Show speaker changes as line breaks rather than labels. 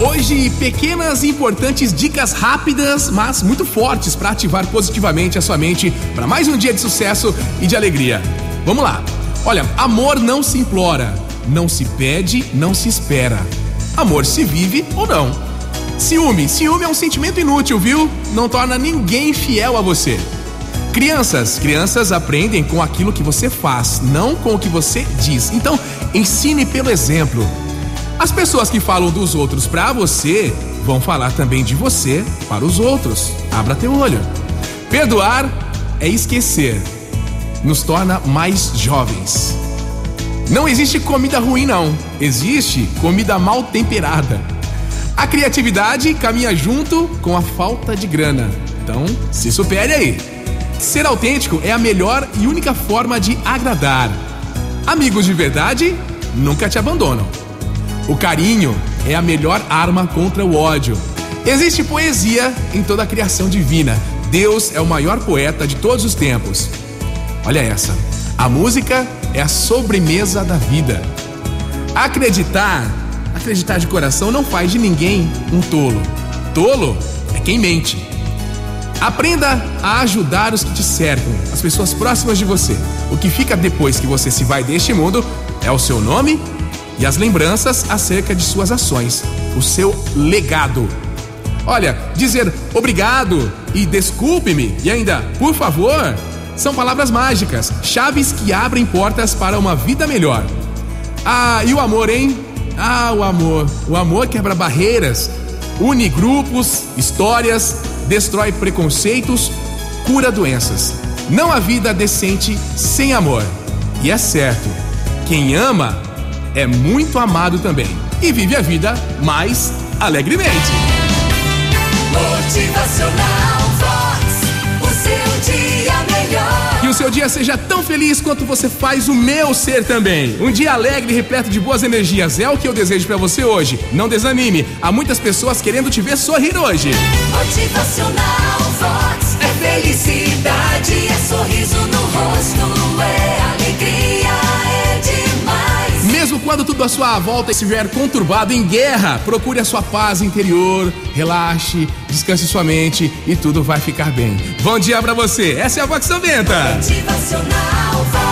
Hoje, pequenas e importantes dicas rápidas, mas muito fortes para ativar positivamente a sua mente para mais um dia de sucesso e de alegria. Vamos lá. Olha, amor não se implora, não se pede, não se espera. Amor se vive ou não. Ciúme, ciúme é um sentimento inútil, viu? Não torna ninguém fiel a você. Crianças, crianças aprendem com aquilo que você faz, não com o que você diz. Então, ensine pelo exemplo. As pessoas que falam dos outros para você vão falar também de você para os outros. Abra teu olho. Perdoar é esquecer. Nos torna mais jovens. Não existe comida ruim, não. Existe comida mal temperada. A criatividade caminha junto com a falta de grana. Então, se supere aí. Ser autêntico é a melhor e única forma de agradar. Amigos de verdade nunca te abandonam. O carinho é a melhor arma contra o ódio. Existe poesia em toda a criação divina. Deus é o maior poeta de todos os tempos. Olha essa. A música é a sobremesa da vida. Acreditar, acreditar de coração não faz de ninguém um tolo. Tolo é quem mente. Aprenda a ajudar os que te cercam, as pessoas próximas de você. O que fica depois que você se vai deste mundo é o seu nome e as lembranças acerca de suas ações, o seu legado. Olha, dizer obrigado e desculpe-me e ainda por favor são palavras mágicas, chaves que abrem portas para uma vida melhor. Ah, e o amor, hein? Ah, o amor. O amor quebra barreiras, une grupos, histórias, destrói preconceitos, cura doenças. Não há vida decente sem amor. E é certo, quem ama é muito amado também e vive a vida mais alegremente.
Motivacional seu dia
seja tão feliz quanto você faz o meu ser também. Um dia alegre e repleto de boas energias é o que eu desejo pra você hoje. Não desanime, há muitas pessoas querendo te ver sorrir hoje.
Motivacional
quando tudo à sua volta estiver conturbado em guerra, procure a sua paz interior, relaxe, descanse sua mente e tudo vai ficar bem. Bom dia pra você. Essa é a Vox 90.
Motivacional.